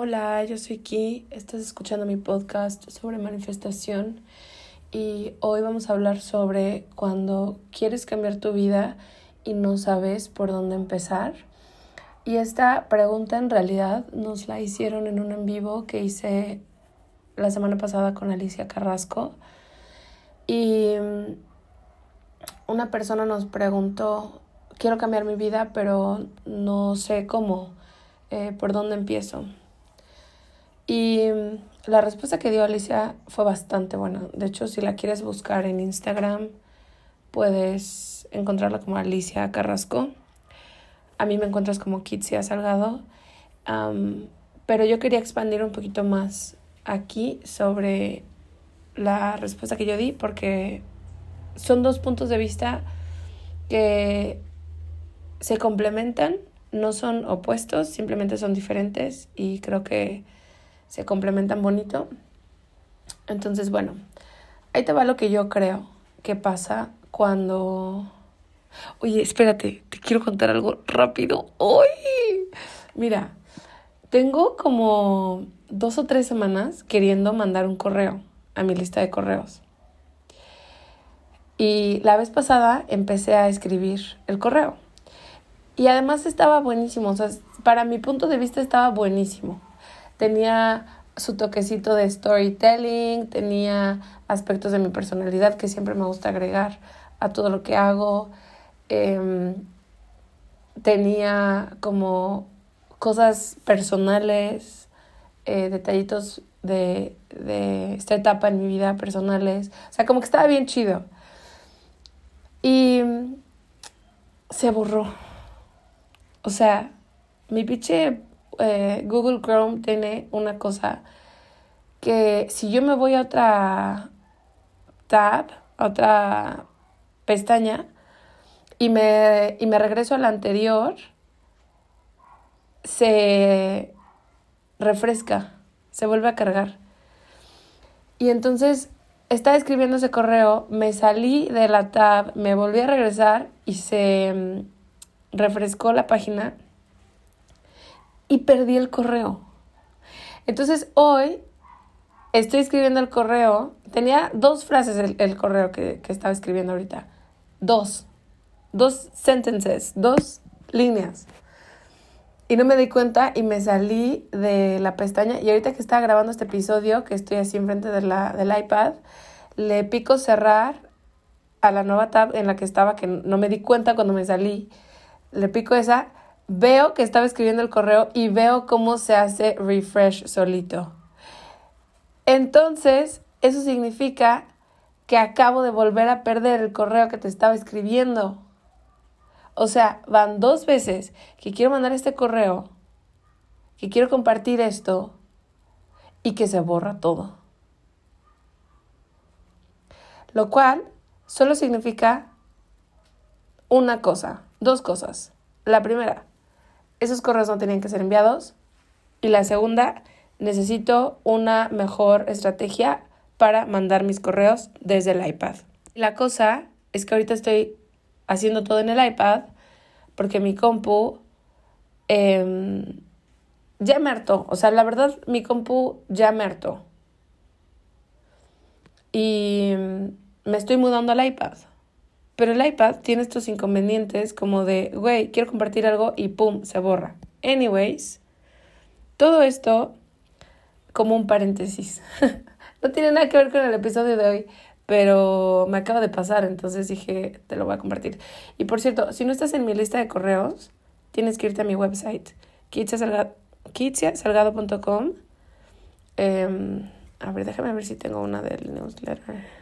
Hola, yo soy Ki, estás escuchando mi podcast sobre manifestación y hoy vamos a hablar sobre cuando quieres cambiar tu vida y no sabes por dónde empezar. Y esta pregunta en realidad nos la hicieron en un en vivo que hice la semana pasada con Alicia Carrasco y mm, una persona nos preguntó, quiero cambiar mi vida pero no sé cómo, eh, por dónde empiezo. Y mm, la respuesta que dio Alicia fue bastante buena. De hecho, si la quieres buscar en Instagram, puedes encontrarla como Alicia Carrasco. A mí me encuentras como Kitsia Salgado. pero yo quería expandir un poquito más aquí sobre la respuesta que yo di porque son dos puntos de vista que se complementan, no son opuestos, simplemente son diferentes y creo que se complementan bonito. Entonces, bueno, ahí te va lo que yo creo que pasa cuando... Oye, espérate, te quiero contar algo rápido. ¡Uy! Mira, tengo como dos o tres semanas queriendo mandar un correo a mi lista de correos. Y la vez pasada empecé a escribir el correo. Y además estaba buenísimo, o sea, para mi punto de vista estaba buenísimo tenía su toquecito de storytelling, tenía aspectos de mi personalidad que siempre me gusta agregar a todo lo que hago. Em, tenía como cosas personales, eh, detallitos de, de esta etapa en mi vida personales. O sea, como que estaba bien chido. Y se borró. O sea, mi pinche eh, Google Chrome tiene una cosa que si yo me voy a otra tab, a otra pestaña, y me, y me regreso a la anterior, se refresca, se vuelve a cargar. Y entonces estaba escribiendo ese correo, me salí de la tab, me volví a regresar y se mm, refrescó la página y perdí el correo. Entonces hoy estoy escribiendo el correo. Tenía dos frases el, correo que, que, estaba escribiendo ahorita. Dos. Dos sentences, dos líneas. Y no me di cuenta y me salí de la pestaña. Y ahorita que estaba grabando este episodio, que estoy así enfrente de la, del iPad, le pico cerrar a la nueva tab en la que estaba, que no me di cuenta cuando me salí. Le pico esa veo que estaba escribiendo el correo y veo cómo se hace refresh solito. entonces eso significa que acabo de volver a perder el correo que te estaba escribiendo. O sea, van dos veces que quiero mandar este correo, que quiero compartir esto y que se borra todo. Lo cual solo significa una cosa, dos cosas. La primera, esos correos no tenían que ser enviados. Y la segunda, necesito una mejor estrategia para mandar mis correos desde el iPad. La cosa es que ahorita estoy haciendo todo en el iPad porque mi compu em, ya me hartó. O sea, la verdad, mi compu ya me hartó. Y me estoy mudando al iPad. Pero el iPad tiene estos inconvenientes como de, güey, quiero compartir algo y pum, se borra. Anyways, todo esto como un paréntesis. no tiene nada que ver con el episodio de hoy, pero me acaba de pasar, entonces dije, te lo voy a compartir. Y por cierto, si no estás en mi lista de correos, tienes que irte a mi website, kitsiasalgado.com. Em, a ver, déjame ver si tengo una del newsletter.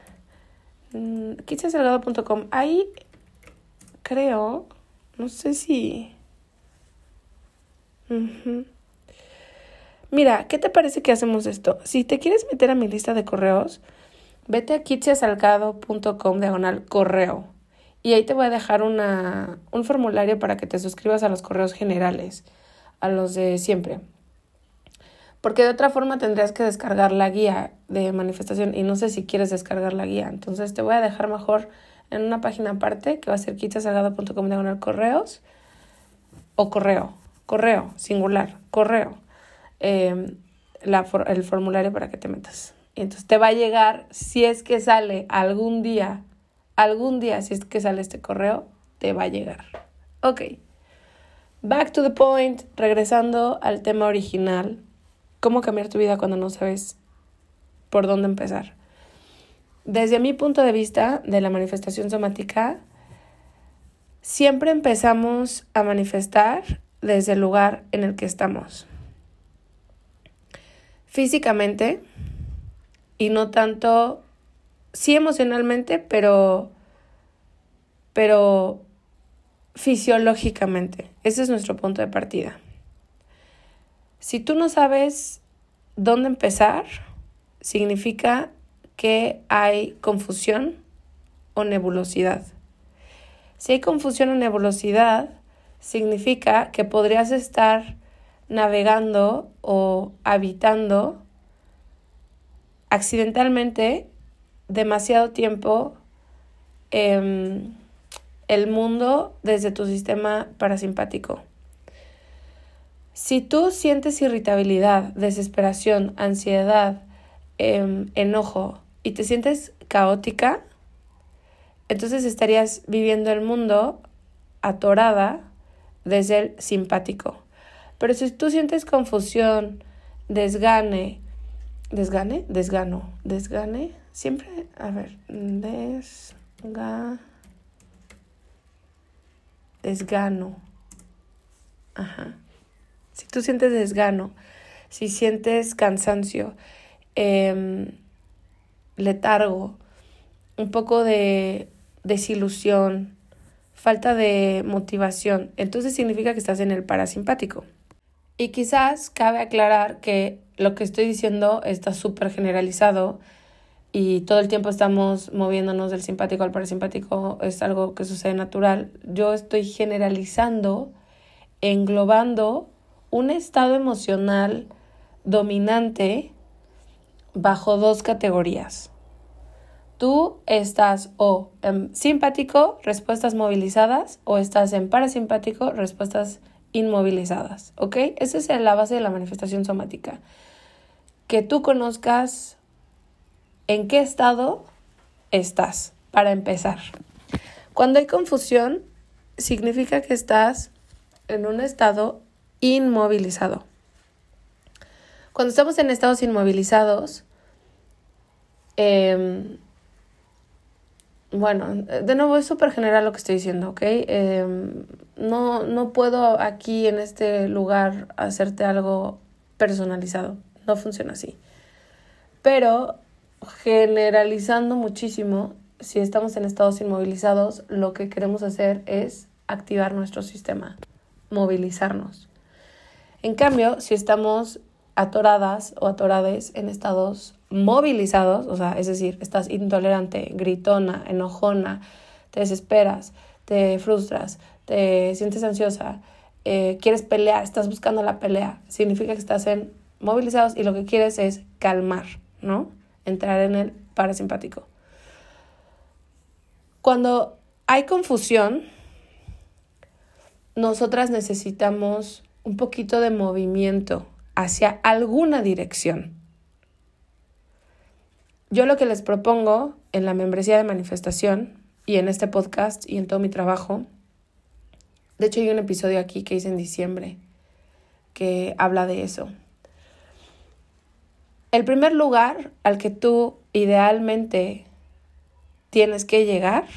Mm, kitsiasalgado.com. Ahí creo, no sé si... Mira, ¿qué te parece que hacemos esto? Si te quieres meter a mi lista de correos, vete a kitsiasalgado.com diagonal correo. Y ahí te voy a dejar una, un formulario para que te suscribas a los correos generales, a los de siempre. Porque de otra forma tendrías que descargar la guía de manifestación y no sé si quieres descargar la guía. Entonces te voy a dejar mejor en una página aparte que va a ser kitsiasalgado.com diagonal correos o correo, correo, singular, correo. Em, el formulario para que te metas. Y entonces te va a llegar, si es que sale algún día, algún día, si es que sale este correo, te va a llegar. Ok. Back to the point, regresando al tema original. ¿Cómo cambiar tu vida cuando no sabes por dónde empezar? Desde mi punto de vista de la manifestación somática, siempre empezamos a manifestar desde el lugar en el que estamos. Físicamente, y no tanto, sí emocionalmente, pero, pero fisiológicamente. Ese es nuestro punto de partida. Si tú no sabes dónde empezar, significa que hay confusión o nebulosidad. Si hay confusión o nebulosidad, significa que podrías estar navegando o habitando accidentalmente demasiado tiempo em, el mundo desde tu sistema parasimpático. Si tú sientes irritabilidad, desesperación, ansiedad, em, enojo y te sientes caótica, entonces estarías viviendo el mundo atorada desde el simpático. Pero si tú sientes confusión, desgane, desgane, desgano, desgane, siempre, a ver, desga, desgano, ajá. Si tú sientes desgano, si sientes cansancio, em, letargo, un poco de desilusión, falta de motivación, entonces significa que estás en el parasimpático. Y quizás cabe aclarar que lo que estoy diciendo está súper generalizado y todo el tiempo estamos moviéndonos del simpático al parasimpático, es algo que sucede natural. Yo estoy generalizando, englobando un estado emocional dominante bajo dos categorías. Tú estás o en simpático, respuestas movilizadas, o estás en parasimpático, respuestas inmovilizadas, ¿ok? Esa es la base de la manifestación somática. Que tú conozcas en qué estado estás, para empezar. Cuando hay confusión, significa que estás en un estado inmovilizado. Cuando estamos en estados inmovilizados, eh, bueno, de nuevo es súper general lo que estoy diciendo, ¿ok? Em, no, no puedo aquí en este lugar hacerte algo personalizado, no funciona así. Pero generalizando muchísimo, si estamos en estados inmovilizados, lo que queremos hacer es activar nuestro sistema, movilizarnos. En cambio, si estamos atoradas o atorades en estados movilizados, o sea, es decir, estás intolerante, gritona, enojona, te desesperas, te frustras, te sientes ansiosa, eh, quieres pelear, estás buscando la pelea, significa que estás en movilizados y lo que quieres es calmar, ¿no? Entrar en el parasimpático. Cuando hay confusión, nosotras necesitamos un poquito de movimiento hacia alguna dirección. Yo lo que les propongo en la membresía de manifestación y en este podcast y en todo mi trabajo, de hecho hay un episodio aquí que hice en diciembre que habla de eso. El primer lugar al que tú idealmente tienes que llegar,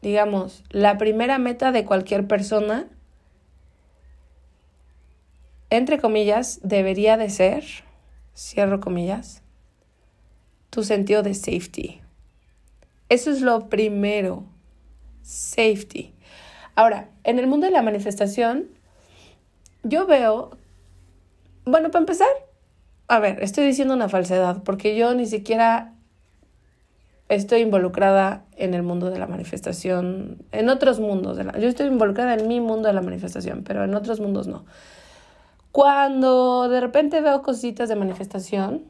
digamos, la primera meta de cualquier persona entre comillas, debería de ser, cierro comillas, tu sentido de safety. Eso es lo primero, safety. Ahora, en el mundo de la manifestación, yo veo, bueno, para empezar, a ver, estoy diciendo una falsedad, porque yo ni siquiera estoy involucrada en el mundo de la manifestación, en otros mundos. De la, yo estoy involucrada en mi mundo de la manifestación, pero en otros mundos no. Cuando de repente veo cositas de manifestación,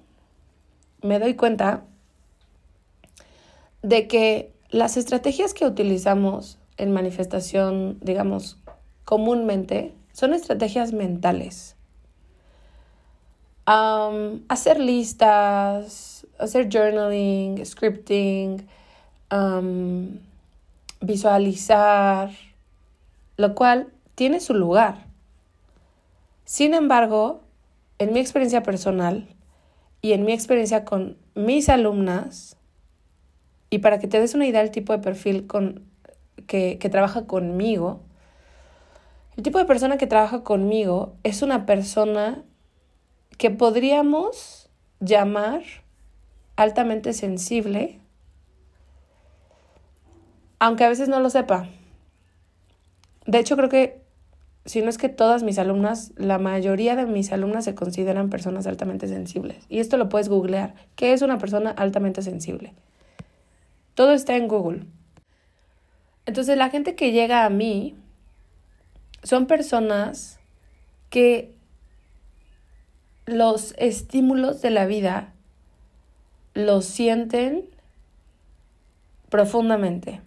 me doy cuenta de que las estrategias que utilizamos en manifestación, digamos, comúnmente, son estrategias mentales. hacer listas, hacer journaling, scripting, visualizar, lo cual tiene su lugar. Sin embargo, en mi experiencia personal y en mi experiencia con mis alumnas, y para que te des una idea del tipo de perfil con, que, que trabaja conmigo, el tipo de persona que trabaja conmigo es una persona que podríamos llamar altamente sensible, aunque a veces no lo sepa. De hecho, creo que si no es que todas mis alumnas, la mayoría de mis alumnas se consideran personas altamente sensibles. Y esto lo puedes googlear. ¿Qué es una persona altamente sensible? Todo está en Google. Entonces la gente que llega a mí son personas que los estímulos de la vida los sienten profundamente.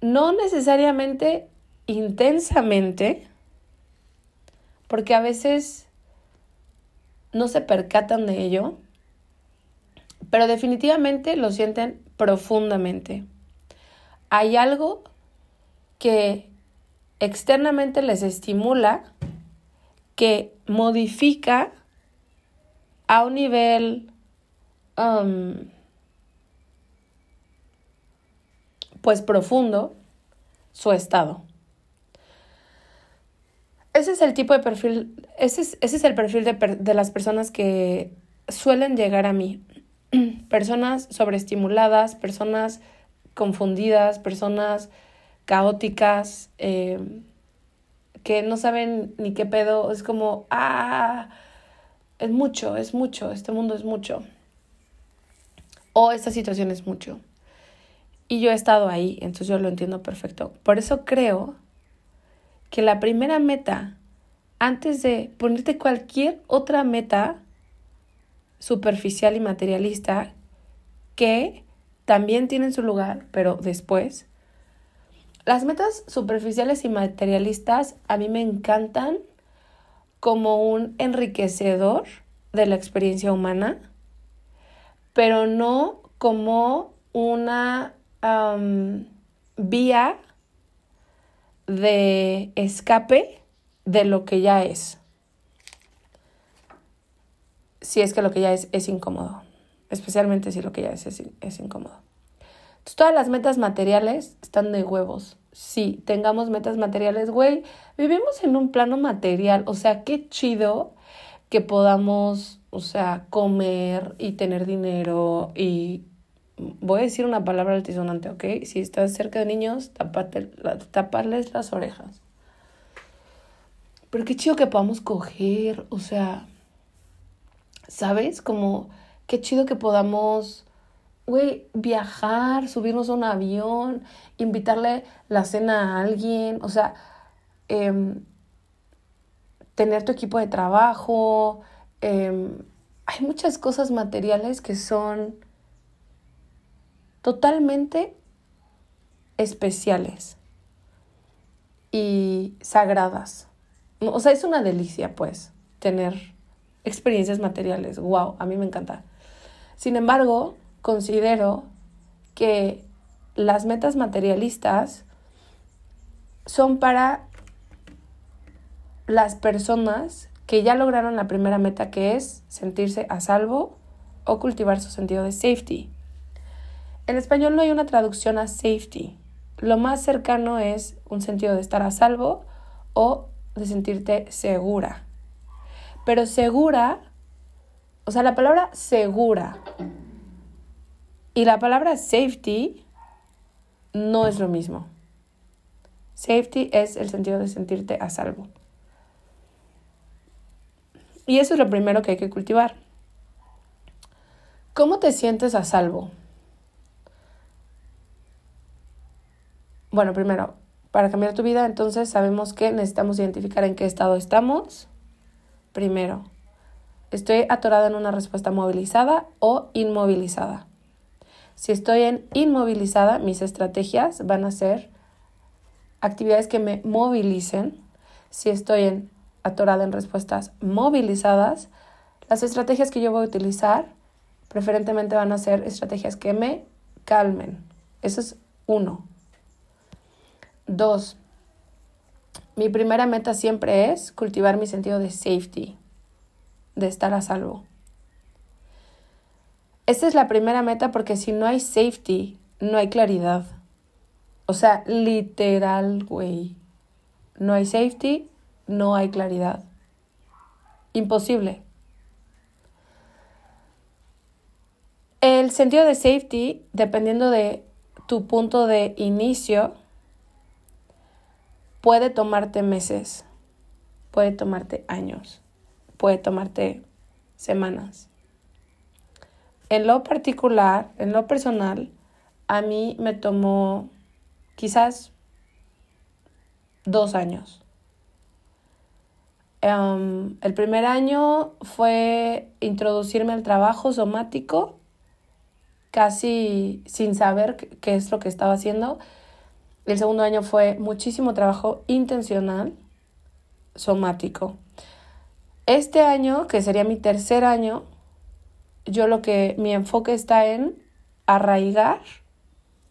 No necesariamente intensamente, porque a veces no se percatan de ello, pero definitivamente lo sienten profundamente. Hay algo que externamente les estimula, que modifica a un nivel um, pues profundo su estado ese es el tipo de perfil, ese es, ese es el perfil de, de las personas que suelen llegar a mí. personas sobreestimuladas, personas confundidas, personas caóticas, eh, que no saben ni qué pedo, es como, ah, es mucho, es mucho, este mundo es mucho. O esta situación es mucho. Y yo he estado ahí, entonces yo lo entiendo perfecto. Por eso creo que la primera meta, antes de ponerte cualquier otra meta superficial y materialista, que también tienen su lugar, pero después, las metas superficiales y materialistas a mí me encantan como un enriquecedor de la experiencia humana, pero no como una vía de escape de lo que ya es. Si es que lo que ya es es incómodo, especialmente si lo que ya es es, incómodo. Todas las metas materiales están de huevos. Sí, tengamos metas materiales, güey, vivimos en un plano material, o sea, qué chido que podamos, o sea, comer y tener dinero y voy a decir una palabra altisonante, ¿ok? Si estás cerca de niños, taparles las orejas. Pero qué chido que podamos coger, o sea, ¿sabes? Como, qué chido que podamos, güey, viajar, subirnos a un avión, invitarle la cena a alguien, o sea, em, tener tu equipo de trabajo. Em, hay muchas cosas materiales que son totalmente especiales y sagradas. O sea, es una delicia, pues, tener experiencias materiales. Wow, a mí me encanta. Sin embargo, considero que las metas materialistas son para las personas que ya lograron la primera meta que es sentirse a salvo o cultivar su sentido de safety. En español no hay una traducción a safety. Lo más cercano es un sentido de estar a salvo o de sentirte segura. Pero segura, o sea, la palabra segura y la palabra safety no es lo mismo. Safety es el sentido de sentirte a salvo. Y eso es lo primero que hay que cultivar. ¿Cómo te sientes a salvo? Bueno, primero, para cambiar tu vida, entonces sabemos que necesitamos identificar en qué estado estamos. Primero, ¿estoy atorada en una respuesta movilizada o inmovilizada? Si estoy en inmovilizada, mis estrategias van a ser actividades que me movilicen. Si estoy en atorada en respuestas movilizadas, las estrategias que yo voy a utilizar preferentemente van a ser estrategias que me calmen. Eso es uno. Dos, mi primera meta siempre es cultivar mi sentido de safety, de estar a salvo. Esta es la primera meta porque si no hay safety, no hay claridad. O sea, literal, güey. No hay safety, no hay claridad. Imposible. El sentido de safety, dependiendo de tu punto de inicio, puede tomarte meses, puede tomarte años, puede tomarte semanas. En lo particular, en lo personal, a mí me tomó quizás dos años. Em, el primer año fue introducirme al trabajo somático, casi sin saber qué es lo que estaba haciendo el segundo año fue muchísimo trabajo intencional, somático. Este año, que sería mi tercer año, yo lo que mi enfoque está en arraigar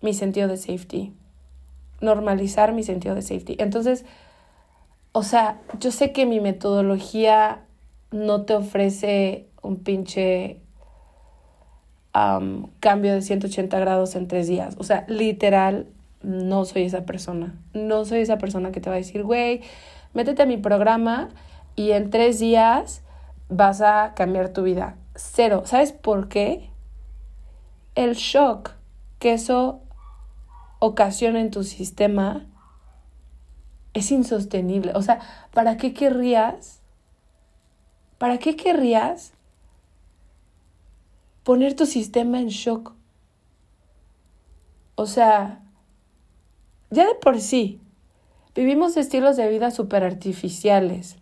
mi sentido de safety, normalizar mi sentido de safety. Entonces, o sea, yo sé que mi metodología no te ofrece un pinche cambio de 180 grados en tres días. O sea, literal, no soy esa persona. No soy esa persona que te va a decir, güey, métete a mi programa y en tres días vas a cambiar tu vida. Cero. ¿Sabes por qué? El shock que eso ocasiona en tu sistema es insostenible. O sea, ¿para qué querrías? ¿Para qué querrías poner tu sistema en shock? O sea, ya de por sí, vivimos estilos de vida súper artificiales.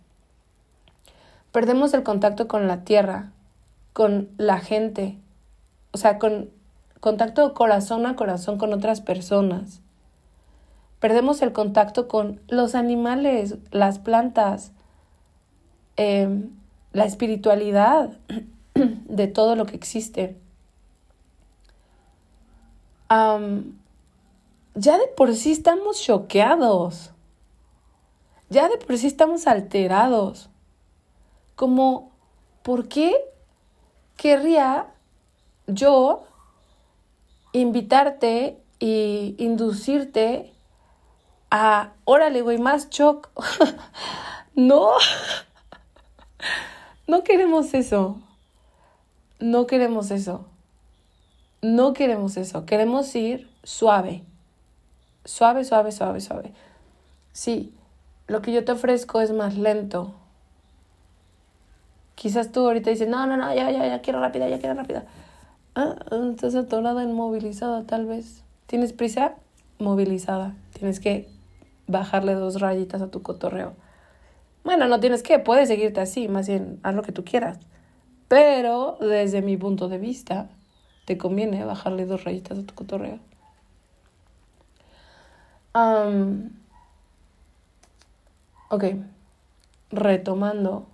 Perdemos el contacto con la tierra, con la gente, o sea, con contacto corazón a corazón con otras personas. Perdemos el contacto con los animales, las plantas, em, la espiritualidad de todo lo que existe ya de por sí estamos choqueados. Ya de por sí estamos alterados. Como, ¿por qué querría yo invitarte y inducirte a, órale, güey, más shock? no. no queremos eso. No queremos eso. No queremos eso. Queremos ir suave. Suave, suave, suave, suave. Sí, lo que yo te ofrezco es más lento. Quizás tú ahorita dices, no, no, no, ya, ya, ya quiero rápida, ya quiero rápida. Ah, estás atorada, inmovilizada tal vez. ¿Tienes prisa? Movilizada. Tienes que bajarle dos rayitas a tu cotorreo. Bueno, no tienes que, puedes seguirte así, más bien haz lo que tú quieras. Pero desde mi punto de vista, te conviene bajarle dos rayitas a tu cotorreo. Ok, retomando.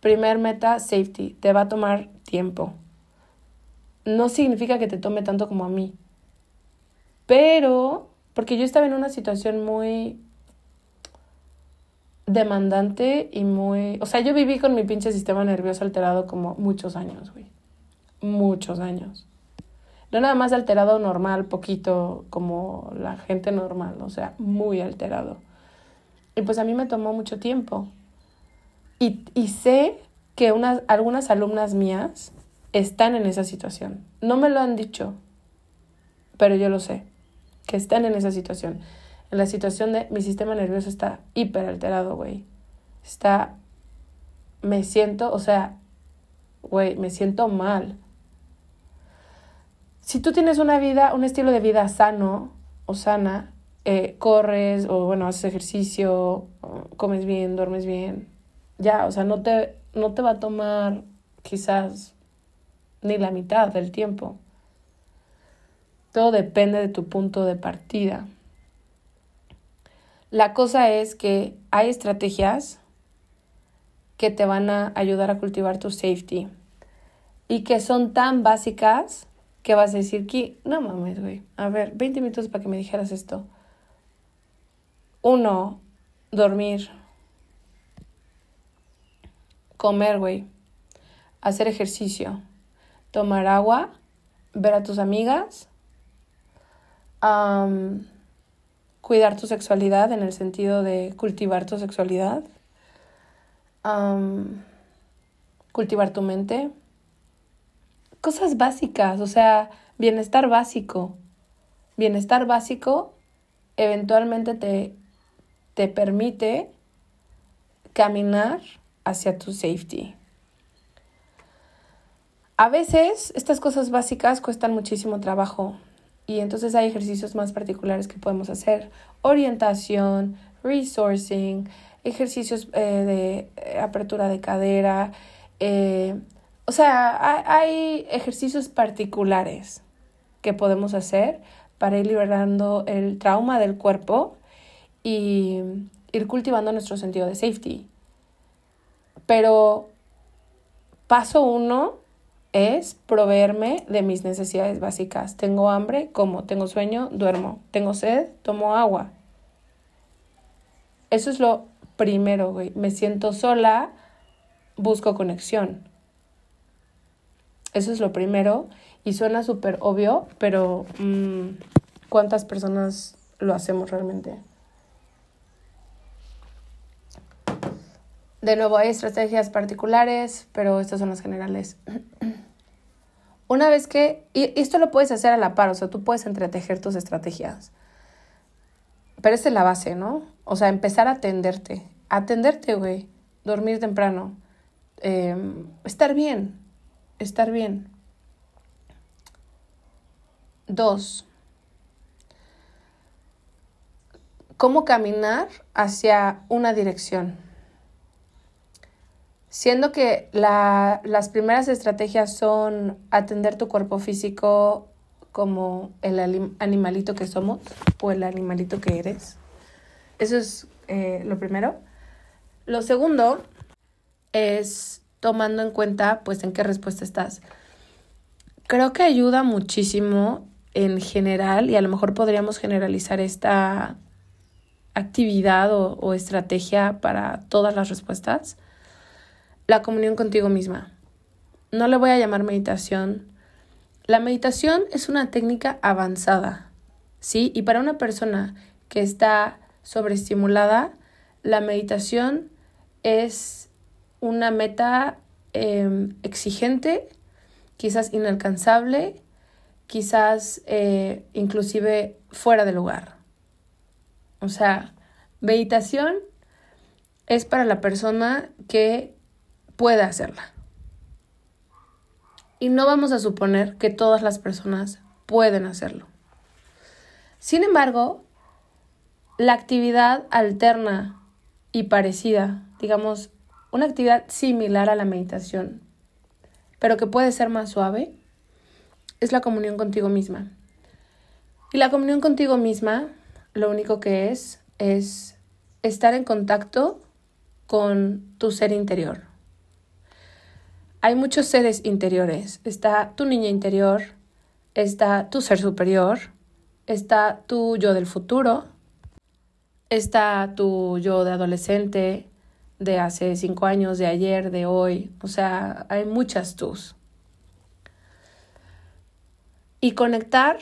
Primer meta, safety. Te va a tomar tiempo. No significa que te tome tanto como a mí. Pero, porque yo estaba en una situación muy demandante y muy... O sea, yo viví con mi pinche sistema nervioso alterado como muchos años, güey. Muchos años. No nada más alterado normal, poquito como la gente normal, o sea, muy alterado. Y pues a mí me tomó mucho tiempo. Y, y sé que unas, algunas alumnas mías están en esa situación. No me lo han dicho, pero yo lo sé, que están en esa situación en la situación de mi sistema nervioso está hiper alterado, güey. Está, me siento, o sea, güey, me siento mal. Si tú tienes una vida, un estilo de vida sano o sana, eh, corres o bueno, haces ejercicio, comes bien, duermes bien, ya, o sea, no te, no te va a tomar quizás ni la mitad del tiempo. Todo depende de tu punto de partida. La cosa es que hay estrategias que te van a ayudar a cultivar tu safety y que son tan básicas que vas a decir que no mames, güey. A ver, 20 minutos para que me dijeras esto. Uno, dormir. Comer, güey. Hacer ejercicio. Tomar agua. Ver a tus amigas cuidar tu sexualidad en el sentido de cultivar tu sexualidad, cultivar tu mente, cosas básicas, o sea, bienestar básico. Bienestar básico eventualmente te, te permite caminar hacia tu safety. A veces estas cosas básicas cuestan muchísimo trabajo y entonces hay ejercicios más particulares que podemos hacer. Orientación, resourcing, ejercicios eh, de eh, apertura de cadera. Eh, o sea, hay, ejercicios particulares que podemos hacer para ir liberando el trauma del cuerpo y ir cultivando nuestro sentido de safety. Pero paso uno es proveerme de mis necesidades básicas. Tengo hambre, como. Tengo sueño, duermo. Tengo sed, tomo agua. Eso es lo primero, güey. Me siento sola, busco conexión. Eso es lo primero. Y suena súper obvio, pero mm, ¿cuántas personas lo hacemos realmente? De nuevo, hay estrategias particulares, pero estas son las generales. Una vez que, y esto lo puedes hacer a la par, o sea, tú puedes entretejer tus estrategias. Pero esa es la base, ¿no? O sea, empezar a atenderte. Atenderte, güey. Dormir temprano. Em, estar bien. Estar bien. Dos. ¿Cómo caminar hacia una dirección? Siendo que las primeras estrategias son atender tu cuerpo físico como el animalito que somos o el animalito que eres. Eso es eh, lo primero. Lo segundo es tomando en cuenta pues en qué respuesta estás. Creo que ayuda muchísimo en general y a lo mejor podríamos generalizar esta actividad o estrategia para todas las respuestas la comunión contigo misma. No le voy a llamar meditación. La meditación es una técnica avanzada, ¿sí? Y para una persona que está sobreestimulada, la meditación es una meta em, exigente, quizás inalcanzable, quizás eh, inclusive fuera de lugar. O sea, meditación es para la persona que puede hacerla. Y no vamos a suponer que todas las personas pueden hacerlo. Sin embargo, la actividad alterna y parecida, digamos, una actividad similar a la meditación, pero que puede ser más suave, es la comunión contigo misma. Y la comunión contigo misma, lo único que es, es estar en contacto con tu ser interior. Hay muchos seres interiores. Está tu niña interior, está tu ser superior, está tu yo del futuro, está tu yo de adolescente, de hace cinco años, de ayer, de hoy. O sea, hay muchas tus. Y conectar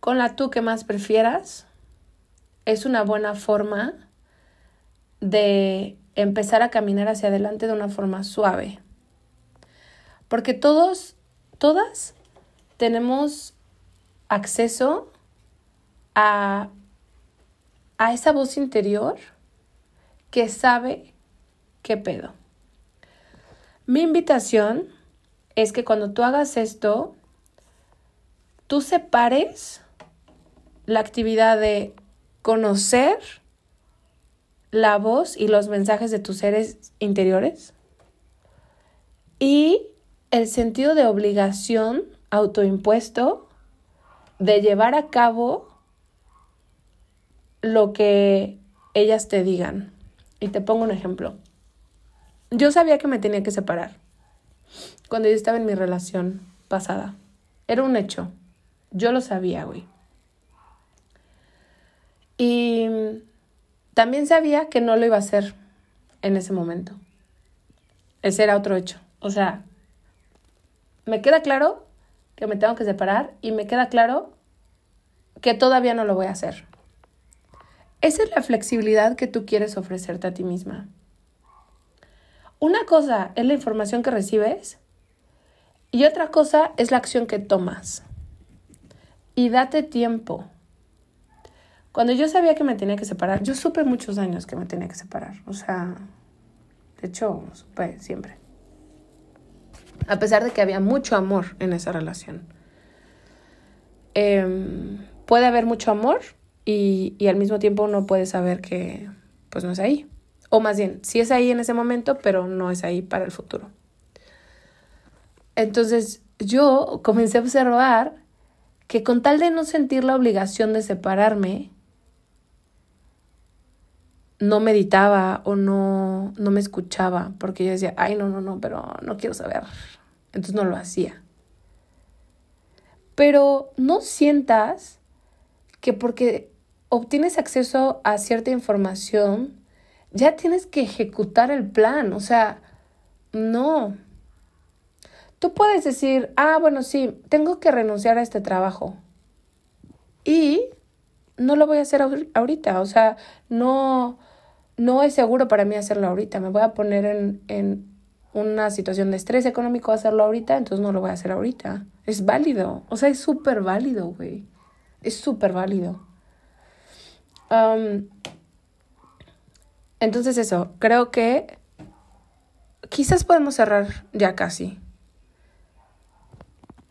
con la tú que más prefieras es una buena forma de empezar a caminar hacia adelante de una forma suave. Porque todos, todas tenemos acceso a, a esa voz interior que sabe qué pedo. Mi invitación es que cuando tú hagas esto, tú separes la actividad de conocer la voz y los mensajes de tus seres interiores y el sentido de obligación autoimpuesto de llevar a cabo lo que ellas te digan. Y te pongo un ejemplo. Yo sabía que me tenía que separar cuando yo estaba en mi relación pasada. Era un hecho. Yo lo sabía, güey. Y también sabía que no lo iba a hacer en ese momento. Ese era otro hecho. O sea, me queda claro que me tengo que separar y me queda claro que todavía no lo voy a hacer. Esa es la flexibilidad que tú quieres ofrecerte a ti misma. Una cosa es la información que recibes y otra cosa es la acción que tomas. Y date tiempo. Cuando yo sabía que me tenía que separar, yo supe muchos años que me tenía que separar. O sea, de hecho, supe siempre. A pesar de que había mucho amor en esa relación. Em, puede haber mucho amor y, al mismo tiempo uno puede saber que pues no es ahí. O más bien, sí es ahí en ese momento, pero no es ahí para el futuro. Entonces yo comencé a observar que con tal de no sentir la obligación de separarme, no meditaba o no, no me escuchaba, porque yo decía, ay, no, no, no, pero no quiero saber. Entonces no lo hacía. Pero no sientas que porque obtienes acceso a cierta información, ya tienes que ejecutar el plan. O sea, no. Tú puedes decir, ah, bueno, sí, tengo que renunciar a este trabajo. Y no lo voy a hacer ahorita. O sea, no, no es seguro para mí hacerlo ahorita. Me voy a poner en, en una situación de estrés económico hacerlo ahorita, entonces no lo voy a hacer ahorita. Es válido. O sea, es súper válido, güey. Es súper válido. Entonces eso, creo que quizás podemos cerrar ya casi.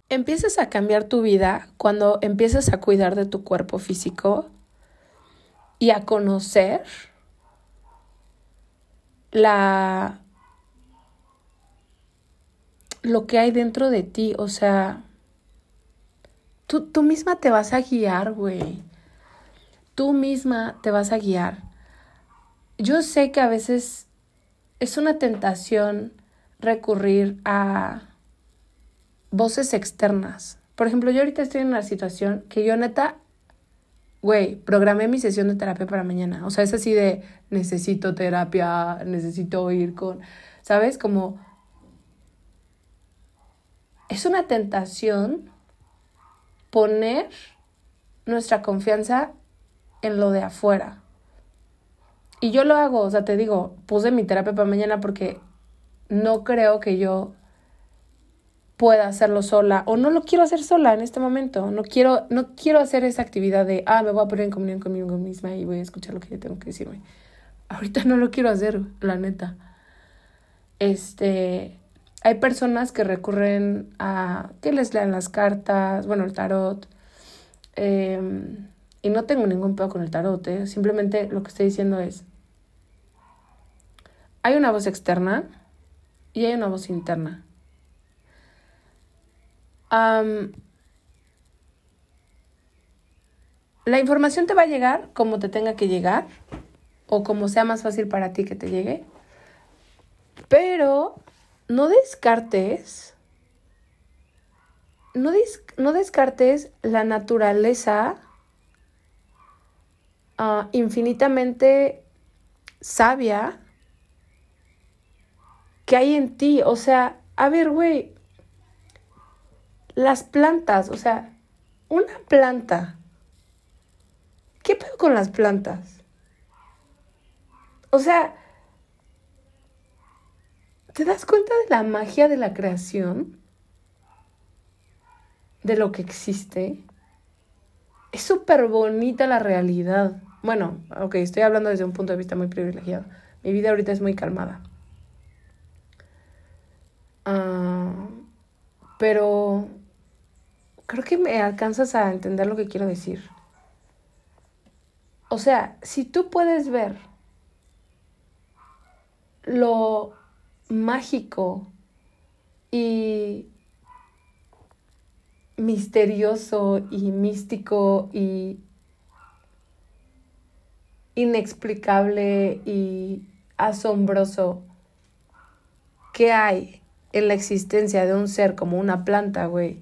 Empiezas a cambiar tu vida cuando empiezas a cuidar de tu cuerpo físico y a conocer la lo que hay dentro de ti, o sea, tú, tú misma te vas a guiar, güey. Tú misma te vas a guiar. Yo sé que a veces es una tentación recurrir a voces externas. Por ejemplo, yo ahorita estoy en una situación que yo neta güey, programé mi sesión de terapia para mañana. O sea, es así de necesito terapia, necesito ir con, ¿sabes? Como es una tentación poner nuestra confianza en lo de afuera. Y yo lo hago, o sea, te digo, puse mi terapia para mañana porque no creo que yo pueda hacerlo sola o no lo quiero hacer sola en este momento. No quiero, no quiero hacer esa actividad de, ah, me voy a poner en comunión conmigo misma y voy a escuchar lo que yo tengo que decirme. Ahorita no lo quiero hacer, la neta. Este, hay personas que recurren a que les lean las cartas, bueno, el tarot. Em, y no tengo ningún pedo con el tarot, ¿eh? simplemente lo que estoy diciendo es, hay una voz externa y hay una voz interna. la información te va a llegar como te tenga que llegar o como sea más fácil para ti que te llegue, pero no descartes, no, no descartes la naturaleza ah, infinitamente sabia que hay en ti. O sea, a ver, güey, las plantas, o sea, una planta. ¿Qué pedo con las plantas? O sea, ¿te das cuenta de la magia de la creación? De lo que existe. Es súper bonita la realidad. Bueno, ok, estoy hablando desde un punto de vista muy privilegiado. Mi vida ahorita es muy calmada. Ah, pero creo que me alcanzas a entender lo que quiero decir. O sea, si tú puedes ver lo mágico y misterioso y místico y inexplicable y asombroso que hay en la existencia de un ser como una planta, güey.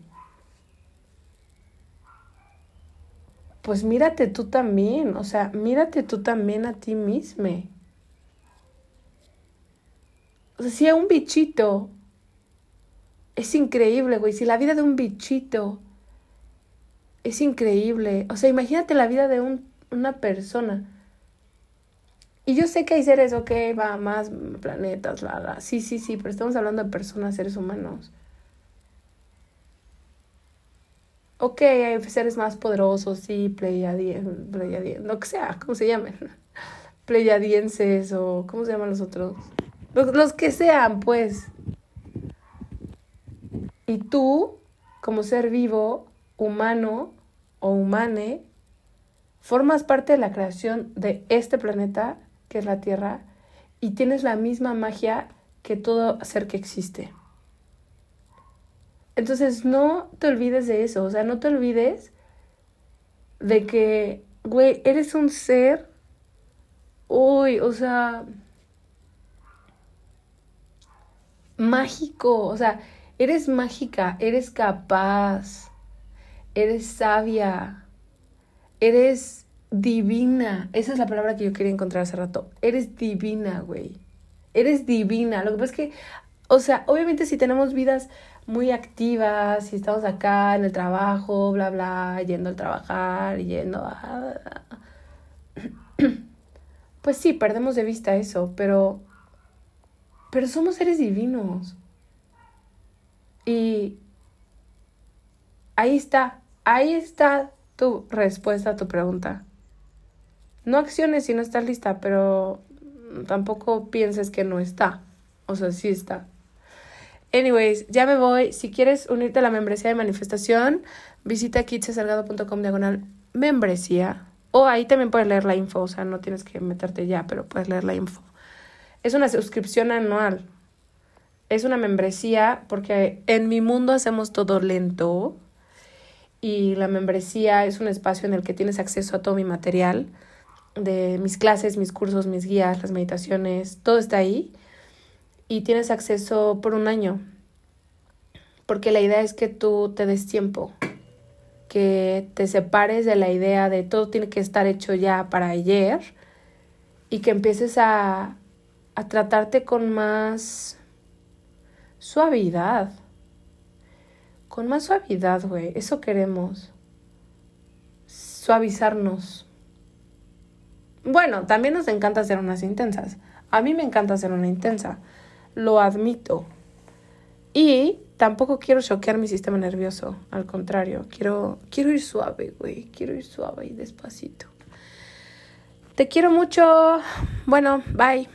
Pues mírate tú también, o sea, mírate tú también a ti mismo. O sea, si a un bichito es increíble, güey, si la vida de un bichito es increíble, o sea, imagínate la vida de un, una persona y yo sé que hay seres, ok, va, más planetas, la, la. Sí, sí, sí, pero estamos hablando de personas, seres humanos. Ok, hay seres más poderosos, sí, pleiadienses, lo que sea, ¿cómo se llaman? Pleiadienses o ¿cómo se llaman los otros? Los, los que sean, pues. Y tú, como ser vivo, humano o humane, formas parte de la creación de este planeta que es la Tierra, y tienes la misma magia que todo ser que existe. Entonces no te olvides de eso, o sea, no te olvides de que, güey, eres un ser, uy, o sea, mágico, o sea, eres mágica, eres capaz, eres sabia, eres divina. Esa es la palabra que yo quería encontrar hace rato. Eres divina, güey. Eres divina. Lo que pasa es que, o sea, obviamente si tenemos vidas muy activas, si estamos acá en el trabajo, bla, bla, yendo al trabajar, yendo a... Pues sí, perdemos de vista eso, pero... Pero somos seres divinos. Y ahí está, ahí está tu respuesta a tu pregunta no acciones si no estás lista, pero tampoco pienses que no está. O sea, sí está. Anyways, ya me voy. Si quieres unirte a la membresía de manifestación, visita kitsesalgado.com diagonal membresía. O ahí también puedes leer la info, o sea, no tienes que meterte ya, pero puedes leer la info. Es una suscripción anual. Es una membresía porque en mi mundo hacemos todo lento y la membresía es un espacio en el que tienes acceso a todo mi material de mis clases, mis cursos, mis guías, las meditaciones, todo está ahí y tienes acceso por un año. Porque la idea es que tú te des tiempo, que te separes de la idea de todo tiene que estar hecho ya para ayer y que empieces a, a tratarte con más suavidad. Con más suavidad, güey. Eso queremos. Suavizarnos. Bueno, también nos encanta hacer unas intensas. A mí me encanta hacer una intensa. lo admito. Y tampoco quiero choquear mi sistema nervioso, al contrario, quiero, quiero ir suave, güey, quiero ir suave y despacito. Te quiero mucho. Bueno, bye.